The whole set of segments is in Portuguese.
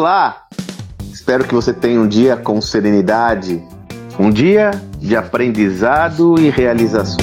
Olá! Espero que você tenha um dia com serenidade, um dia de aprendizado e realizações.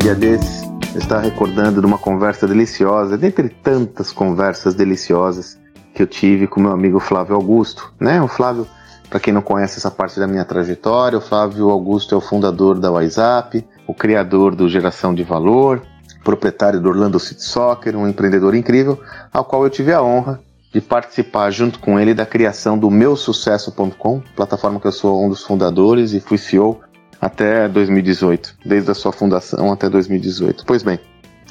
Dia desses, eu estava recordando de uma conversa deliciosa, dentre tantas conversas deliciosas que eu tive com meu amigo Flávio Augusto, né? O Flávio, para quem não conhece essa parte da minha trajetória, o Flávio Augusto é o fundador da WhatsApp, o criador do Geração de Valor, proprietário do Orlando City Soccer, um empreendedor incrível, ao qual eu tive a honra de participar junto com ele da criação do meusucesso.com, plataforma que eu sou um dos fundadores e fui CEO até 2018, desde a sua fundação até 2018. Pois bem,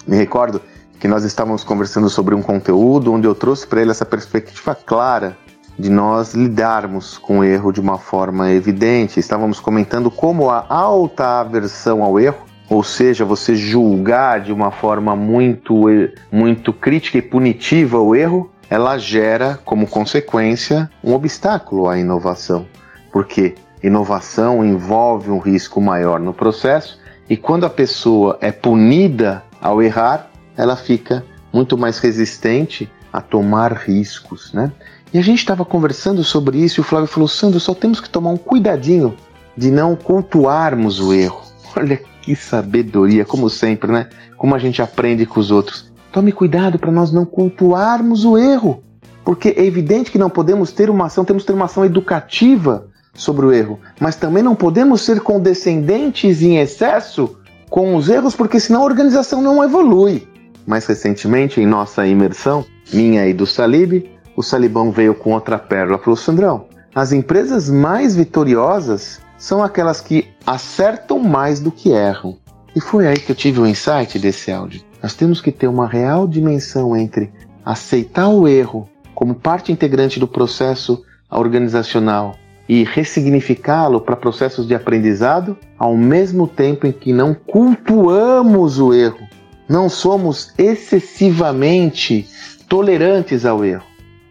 me recordo que nós estávamos conversando sobre um conteúdo onde eu trouxe para ele essa perspectiva clara de nós lidarmos com o erro de uma forma evidente. Estávamos comentando como a alta aversão ao erro, ou seja, você julgar de uma forma muito, muito crítica e punitiva o erro, ela gera como consequência um obstáculo à inovação. Porque inovação envolve um risco maior no processo e quando a pessoa é punida ao errar, ela fica muito mais resistente a tomar riscos, né? E a gente estava conversando sobre isso e o Flávio falou: Sandro, só temos que tomar um cuidadinho de não cultuarmos o erro. Olha que sabedoria, como sempre, né? Como a gente aprende com os outros. Tome cuidado para nós não cultuarmos o erro. Porque é evidente que não podemos ter uma ação, temos que ter uma ação educativa sobre o erro, mas também não podemos ser condescendentes em excesso com os erros, porque senão a organização não evolui. Mais recentemente, em nossa imersão, minha e do Salib, o Salibão veio com outra pérola para o Sandrão. As empresas mais vitoriosas são aquelas que acertam mais do que erram. E foi aí que eu tive o insight desse áudio. Nós temos que ter uma real dimensão entre aceitar o erro como parte integrante do processo organizacional e ressignificá-lo para processos de aprendizado, ao mesmo tempo em que não cultuamos o erro, não somos excessivamente tolerantes ao erro.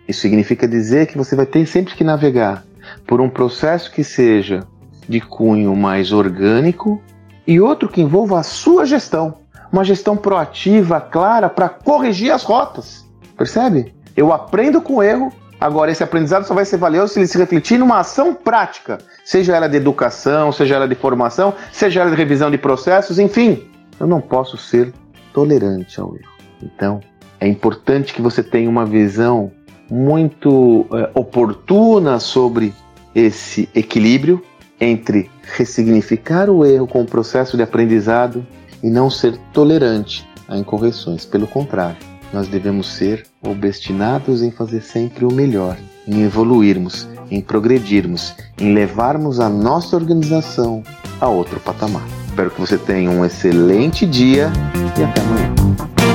Isso significa dizer que você vai ter sempre que navegar por um processo que seja de cunho mais orgânico e outro que envolva a sua gestão, uma gestão proativa, clara para corrigir as rotas. Percebe? Eu aprendo com o erro Agora, esse aprendizado só vai ser valioso se ele se refletir numa ação prática, seja ela de educação, seja ela de formação, seja ela de revisão de processos, enfim. Eu não posso ser tolerante ao erro. Então, é importante que você tenha uma visão muito é, oportuna sobre esse equilíbrio entre ressignificar o erro com o processo de aprendizado e não ser tolerante a incorreções. Pelo contrário, nós devemos ser obstinados em fazer sempre o melhor, em evoluirmos, em progredirmos, em levarmos a nossa organização a outro patamar. Espero que você tenha um excelente dia e até amanhã.